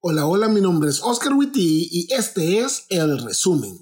Hola, hola, mi nombre es Oscar Witty y este es el resumen.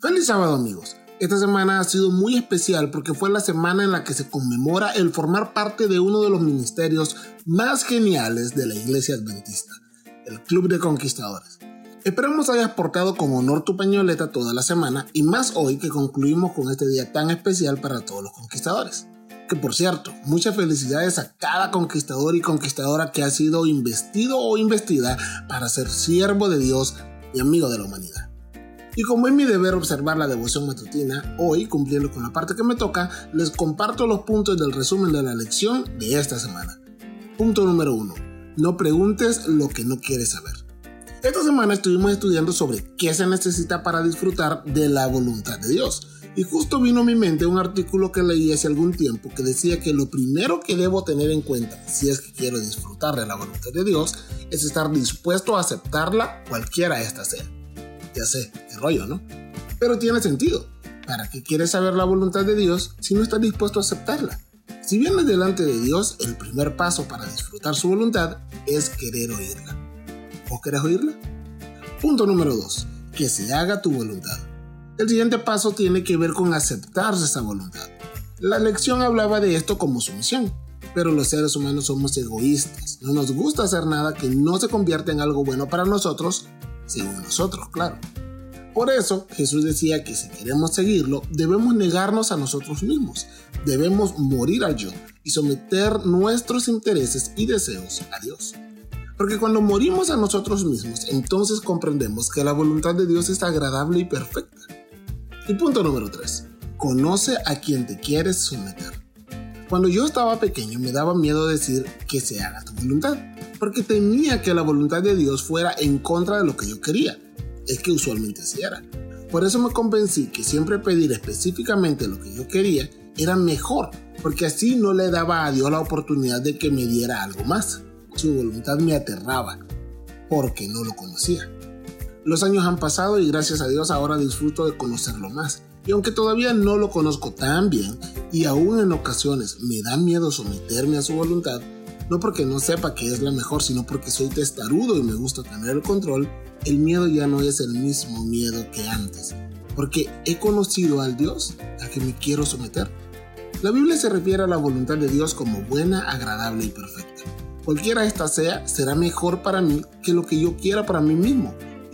Feliz sábado amigos. Esta semana ha sido muy especial porque fue la semana en la que se conmemora el formar parte de uno de los ministerios más geniales de la Iglesia Adventista, el Club de Conquistadores. Esperamos hayas portado con honor tu pañoleta toda la semana y más hoy que concluimos con este día tan especial para todos los conquistadores. Que por cierto, muchas felicidades a cada conquistador y conquistadora que ha sido investido o investida para ser siervo de Dios y amigo de la humanidad. Y como es mi deber observar la devoción matutina, hoy, cumpliendo con la parte que me toca, les comparto los puntos del resumen de la lección de esta semana. Punto número 1. No preguntes lo que no quieres saber. Esta semana estuvimos estudiando sobre qué se necesita para disfrutar de la voluntad de Dios. Y justo vino a mi mente un artículo que leí hace algún tiempo que decía que lo primero que debo tener en cuenta si es que quiero disfrutar de la voluntad de Dios es estar dispuesto a aceptarla cualquiera esta sea ya sé, qué rollo, ¿no? Pero tiene sentido. ¿Para qué quieres saber la voluntad de Dios si no estás dispuesto a aceptarla? Si vienes delante de Dios, el primer paso para disfrutar su voluntad es querer oírla. ¿Vos querés oírla? Punto número 2. Que se haga tu voluntad. El siguiente paso tiene que ver con aceptar esa voluntad. La lección hablaba de esto como sumisión, pero los seres humanos somos egoístas. No nos gusta hacer nada que no se convierta en algo bueno para nosotros según nosotros, claro. Por eso Jesús decía que si queremos seguirlo, debemos negarnos a nosotros mismos, debemos morir al yo y someter nuestros intereses y deseos a Dios. Porque cuando morimos a nosotros mismos, entonces comprendemos que la voluntad de Dios es agradable y perfecta. Y punto número 3. Conoce a quien te quieres someter. Cuando yo estaba pequeño me daba miedo decir que se haga tu voluntad, porque temía que la voluntad de Dios fuera en contra de lo que yo quería. Es que usualmente así era. Por eso me convencí que siempre pedir específicamente lo que yo quería era mejor, porque así no le daba a Dios la oportunidad de que me diera algo más. Su voluntad me aterraba, porque no lo conocía. Los años han pasado y gracias a Dios ahora disfruto de conocerlo más. Y aunque todavía no lo conozco tan bien y aún en ocasiones me da miedo someterme a su voluntad, no porque no sepa que es la mejor, sino porque soy testarudo y me gusta tener el control, el miedo ya no es el mismo miedo que antes, porque he conocido al Dios a que me quiero someter. La Biblia se refiere a la voluntad de Dios como buena, agradable y perfecta. Cualquiera esta sea, será mejor para mí que lo que yo quiera para mí mismo,